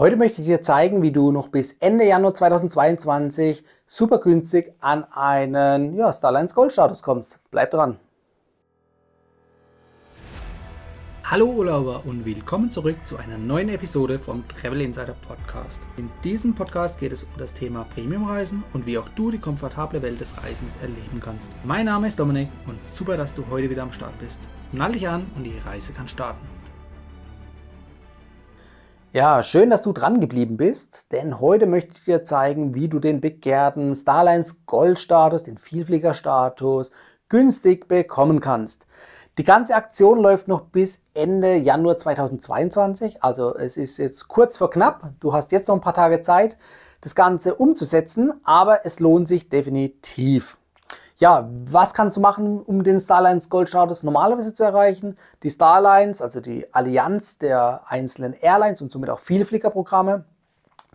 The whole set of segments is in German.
Heute möchte ich dir zeigen, wie du noch bis Ende Januar 2022 super günstig an einen ja, Starlines Gold Status kommst. Bleib dran. Hallo Urlauber und willkommen zurück zu einer neuen Episode vom Travel Insider Podcast. In diesem Podcast geht es um das Thema Premiumreisen und wie auch du die komfortable Welt des Reisens erleben kannst. Mein Name ist Dominik und super, dass du heute wieder am Start bist. Nall dich an und die Reise kann starten. Ja, schön, dass du dran geblieben bist, denn heute möchte ich dir zeigen, wie du den begehrten Starlines Gold-Status, den Vielflieger-Status, günstig bekommen kannst. Die ganze Aktion läuft noch bis Ende Januar 2022, also es ist jetzt kurz vor knapp. Du hast jetzt noch ein paar Tage Zeit, das Ganze umzusetzen, aber es lohnt sich definitiv. Ja, was kannst du machen, um den Starlines Gold Status normalerweise zu erreichen? Die Starlines, also die Allianz der einzelnen Airlines und somit auch Vielfliegerprogramme,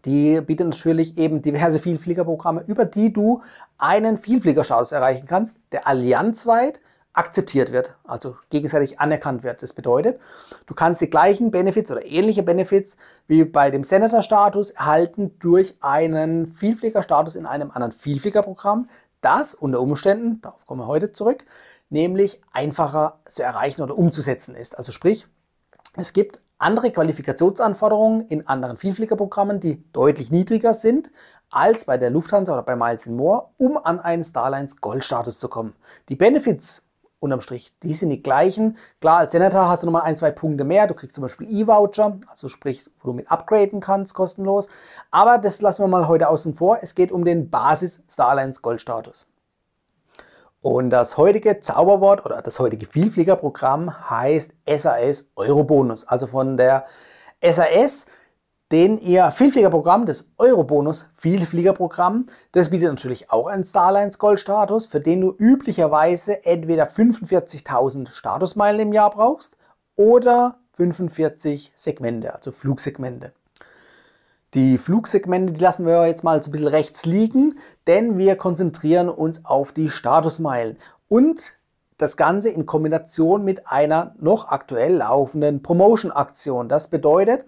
die bietet natürlich eben diverse Vielfliegerprogramme, über die du einen Vielfliegerstatus erreichen kannst, der allianzweit akzeptiert wird, also gegenseitig anerkannt wird. Das bedeutet, du kannst die gleichen Benefits oder ähnliche Benefits wie bei dem Senator-Status erhalten durch einen Vielfliegerstatus in einem anderen Vielfliegerprogramm, das unter Umständen, darauf kommen wir heute zurück, nämlich einfacher zu erreichen oder umzusetzen ist. Also sprich, es gibt andere Qualifikationsanforderungen in anderen Vielfliegerprogrammen, die deutlich niedriger sind als bei der Lufthansa oder bei Miles More, um an einen Starlines Gold-Status zu kommen. Die Benefits unterm Strich, die sind die gleichen. Klar, als Senator hast du nochmal ein, zwei Punkte mehr. Du kriegst zum Beispiel E-Voucher, also sprich, wo du mit upgraden kannst, kostenlos. Aber das lassen wir mal heute außen vor. Es geht um den Basis Starlines Gold-Status. Und das heutige Zauberwort oder das heutige Vielfliegerprogramm heißt SAS Eurobonus. Also von der SAS den ihr Vielfliegerprogramm, das Eurobonus Vielfliegerprogramm, das bietet natürlich auch einen Starlines Gold Status, für den du üblicherweise entweder 45.000 Statusmeilen im Jahr brauchst oder 45 Segmente, also Flugsegmente. Die Flugsegmente, die lassen wir jetzt mal so ein bisschen rechts liegen, denn wir konzentrieren uns auf die Statusmeilen und das Ganze in Kombination mit einer noch aktuell laufenden Promotion-Aktion. Das bedeutet,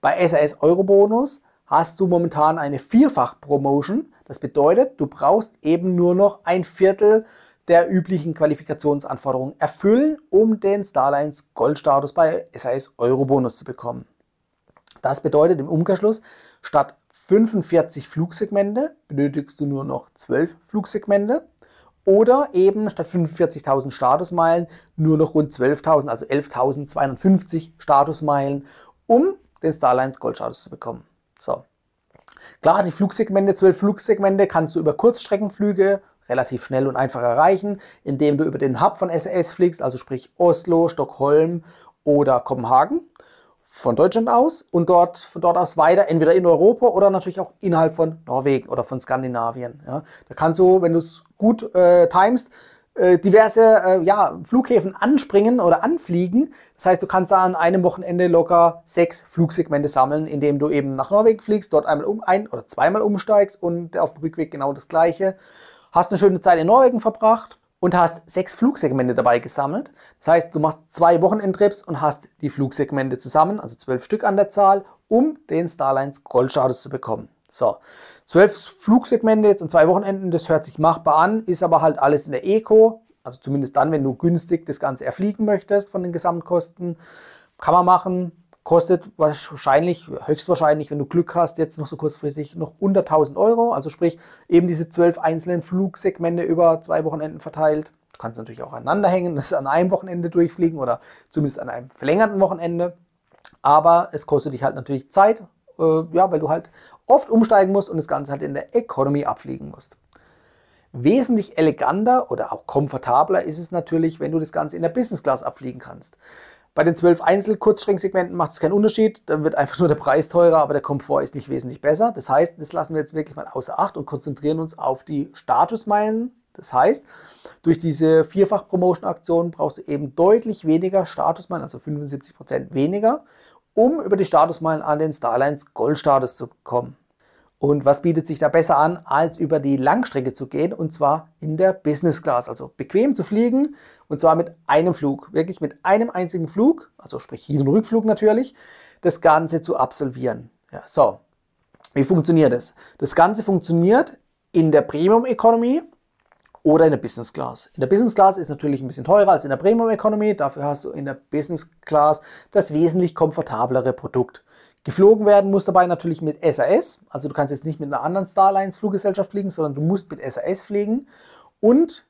bei SAS Eurobonus hast du momentan eine Vierfach-Promotion. Das bedeutet, du brauchst eben nur noch ein Viertel der üblichen Qualifikationsanforderungen erfüllen, um den Starlines Goldstatus bei SAS Eurobonus zu bekommen. Das bedeutet im Umkehrschluss, statt 45 Flugsegmente benötigst du nur noch 12 Flugsegmente oder eben statt 45.000 Statusmeilen nur noch rund 12.000, also 11.250 Statusmeilen, um den Starlines Goldstatus zu bekommen. So. Klar, die Flugsegmente, zwölf Flugsegmente kannst du über Kurzstreckenflüge relativ schnell und einfach erreichen, indem du über den Hub von SAS fliegst, also sprich Oslo, Stockholm oder Kopenhagen von Deutschland aus und dort von dort aus weiter, entweder in Europa oder natürlich auch innerhalb von Norwegen oder von Skandinavien. Ja. Da kannst du, wenn du es gut äh, timest, äh, diverse äh, ja, Flughäfen anspringen oder anfliegen. Das heißt, du kannst da an einem Wochenende locker sechs Flugsegmente sammeln, indem du eben nach Norwegen fliegst, dort einmal um ein oder zweimal umsteigst und auf dem Rückweg genau das gleiche. Hast eine schöne Zeit in Norwegen verbracht und hast sechs Flugsegmente dabei gesammelt. Das heißt, du machst zwei Wochenendtrips und hast die Flugsegmente zusammen, also zwölf Stück an der Zahl, um den Starlines Goldstatus zu bekommen. So, zwölf Flugsegmente jetzt an zwei Wochenenden, das hört sich machbar an, ist aber halt alles in der Eco. Also zumindest dann, wenn du günstig das Ganze erfliegen möchtest von den Gesamtkosten. Kann man machen, kostet wahrscheinlich, höchstwahrscheinlich, wenn du Glück hast, jetzt noch so kurzfristig noch unter 1000 Euro. Also sprich, eben diese zwölf einzelnen Flugsegmente über zwei Wochenenden verteilt. Du kannst natürlich auch aneinander hängen, das an einem Wochenende durchfliegen oder zumindest an einem verlängerten Wochenende. Aber es kostet dich halt natürlich Zeit, äh, ja, weil du halt oft umsteigen musst und das Ganze halt in der Economy abfliegen musst. Wesentlich eleganter oder auch komfortabler ist es natürlich, wenn du das Ganze in der Business Class abfliegen kannst. Bei den zwölf Einzel-Kurzstreckensegmenten macht es keinen Unterschied, dann wird einfach nur der Preis teurer, aber der Komfort ist nicht wesentlich besser. Das heißt, das lassen wir jetzt wirklich mal außer Acht und konzentrieren uns auf die Statusmeilen. Das heißt, durch diese Vierfach-Promotion-Aktion brauchst du eben deutlich weniger Statusmeilen, also 75% weniger, um über die Statusmeilen an den Starlines Gold-Status zu kommen. Und was bietet sich da besser an, als über die Langstrecke zu gehen und zwar in der Business Class, also bequem zu fliegen und zwar mit einem Flug, wirklich mit einem einzigen Flug, also sprich Hin- und Rückflug natürlich, das Ganze zu absolvieren. Ja, so, wie funktioniert das? Das Ganze funktioniert in der Premium Economy oder in der Business Class. In der Business Class ist natürlich ein bisschen teurer als in der Premium Economy. Dafür hast du in der Business Class das wesentlich komfortablere Produkt. Geflogen werden muss dabei natürlich mit SAS. Also du kannst jetzt nicht mit einer anderen Starlines Fluggesellschaft fliegen, sondern du musst mit SAS fliegen. Und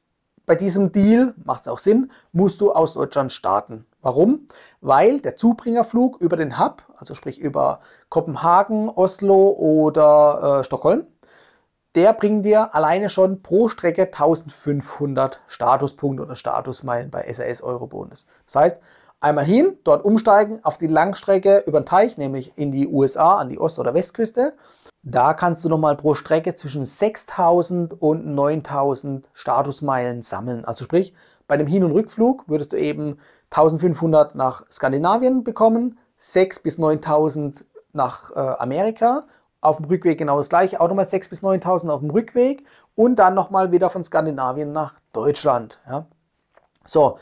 bei diesem Deal, macht es auch Sinn, musst du aus Deutschland starten. Warum? Weil der Zubringerflug über den Hub, also sprich über Kopenhagen, Oslo oder äh, Stockholm, der bringt dir alleine schon pro Strecke 1500 Statuspunkte oder Statusmeilen bei SAS Eurobonus. Das heißt, einmal hin, dort umsteigen auf die Langstrecke über den Teich, nämlich in die USA, an die Ost- oder Westküste. Da kannst du nochmal pro Strecke zwischen 6000 und 9000 Statusmeilen sammeln. Also sprich, bei dem Hin- und Rückflug würdest du eben 1500 nach Skandinavien bekommen, 6 bis 9000 nach äh, Amerika auf dem Rückweg genau das gleiche, auch nochmal 6.000 bis 9.000 auf dem Rückweg und dann nochmal wieder von Skandinavien nach Deutschland. Ja. So,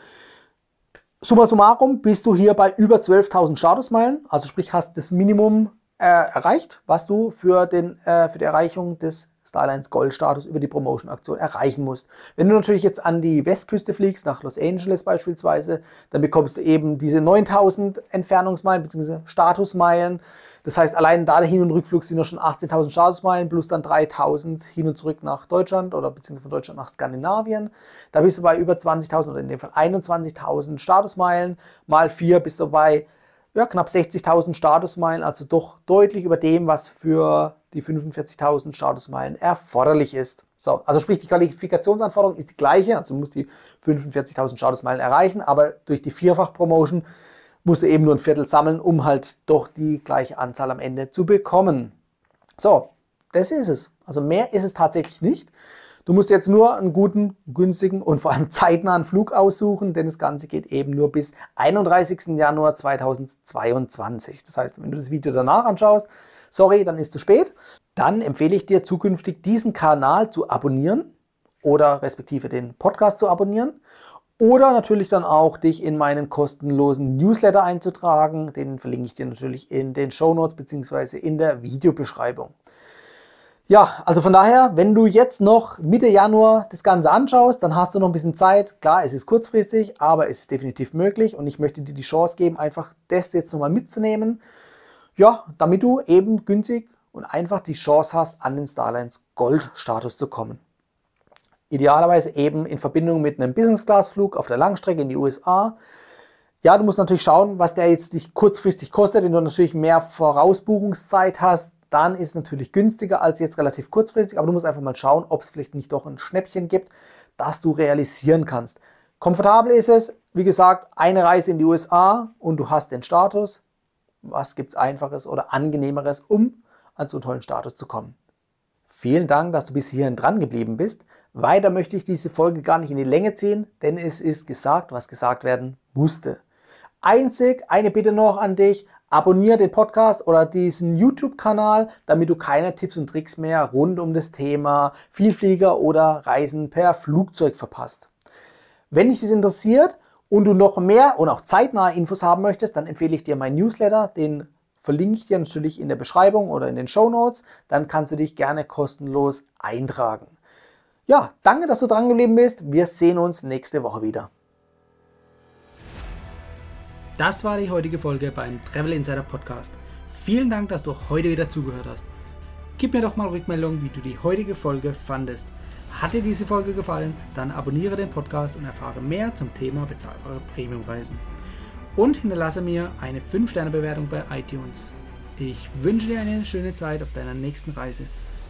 summa summarum bist du hier bei über 12.000 Statusmeilen, also sprich hast das Minimum äh, erreicht, was du für, den, äh, für die Erreichung des Starlines Gold-Status über die Promotion-Aktion erreichen musst. Wenn du natürlich jetzt an die Westküste fliegst, nach Los Angeles beispielsweise, dann bekommst du eben diese 9000 Entfernungsmeilen bzw. Statusmeilen. Das heißt, allein da der Hin- und Rückflug sind ja schon 18.000 Statusmeilen plus dann 3.000 hin und zurück nach Deutschland oder beziehungsweise von Deutschland nach Skandinavien. Da bist du bei über 20.000 oder in dem Fall 21.000 Statusmeilen. Mal 4 bist du bei ja, knapp 60.000 Statusmeilen, also doch deutlich über dem, was für die 45.000 Statusmeilen erforderlich ist. So, also sprich, die Qualifikationsanforderung ist die gleiche, also du musst die 45.000 Statusmeilen erreichen, aber durch die Vierfach-Promotion musst du eben nur ein Viertel sammeln, um halt doch die gleiche Anzahl am Ende zu bekommen. So, das ist es. Also mehr ist es tatsächlich nicht. Du musst jetzt nur einen guten, günstigen und vor allem zeitnahen Flug aussuchen, denn das Ganze geht eben nur bis 31. Januar 2022. Das heißt, wenn du das Video danach anschaust, sorry, dann ist zu spät. Dann empfehle ich dir zukünftig diesen Kanal zu abonnieren oder respektive den Podcast zu abonnieren oder natürlich dann auch dich in meinen kostenlosen Newsletter einzutragen. Den verlinke ich dir natürlich in den Show Notes bzw. in der Videobeschreibung. Ja, also von daher, wenn du jetzt noch Mitte Januar das Ganze anschaust, dann hast du noch ein bisschen Zeit. Klar, es ist kurzfristig, aber es ist definitiv möglich und ich möchte dir die Chance geben, einfach das jetzt nochmal mitzunehmen. Ja, damit du eben günstig und einfach die Chance hast, an den Starlines Gold-Status zu kommen. Idealerweise eben in Verbindung mit einem Business-Class-Flug auf der Langstrecke in die USA. Ja, du musst natürlich schauen, was der jetzt dich kurzfristig kostet. Wenn du natürlich mehr Vorausbuchungszeit hast, dann ist es natürlich günstiger als jetzt relativ kurzfristig. Aber du musst einfach mal schauen, ob es vielleicht nicht doch ein Schnäppchen gibt, das du realisieren kannst. Komfortabel ist es, wie gesagt, eine Reise in die USA und du hast den Status. Was gibt es einfaches oder angenehmeres, um an so einen tollen Status zu kommen? Vielen Dank, dass du bis hierhin dran geblieben bist. Weiter möchte ich diese Folge gar nicht in die Länge ziehen, denn es ist gesagt, was gesagt werden musste. Einzig eine Bitte noch an dich, abonniere den Podcast oder diesen YouTube-Kanal, damit du keine Tipps und Tricks mehr rund um das Thema Vielflieger oder Reisen per Flugzeug verpasst. Wenn dich das interessiert und du noch mehr und auch zeitnahe Infos haben möchtest, dann empfehle ich dir meinen Newsletter, den verlinke ich dir natürlich in der Beschreibung oder in den Show Notes. Dann kannst du dich gerne kostenlos eintragen. Ja, danke, dass du dran geblieben bist. Wir sehen uns nächste Woche wieder. Das war die heutige Folge beim Travel Insider Podcast. Vielen Dank, dass du heute wieder zugehört hast. Gib mir doch mal Rückmeldung, wie du die heutige Folge fandest. Hat dir diese Folge gefallen, dann abonniere den Podcast und erfahre mehr zum Thema bezahlbare Premiumreisen. Und hinterlasse mir eine 5-Sterne-Bewertung bei iTunes. Ich wünsche dir eine schöne Zeit auf deiner nächsten Reise.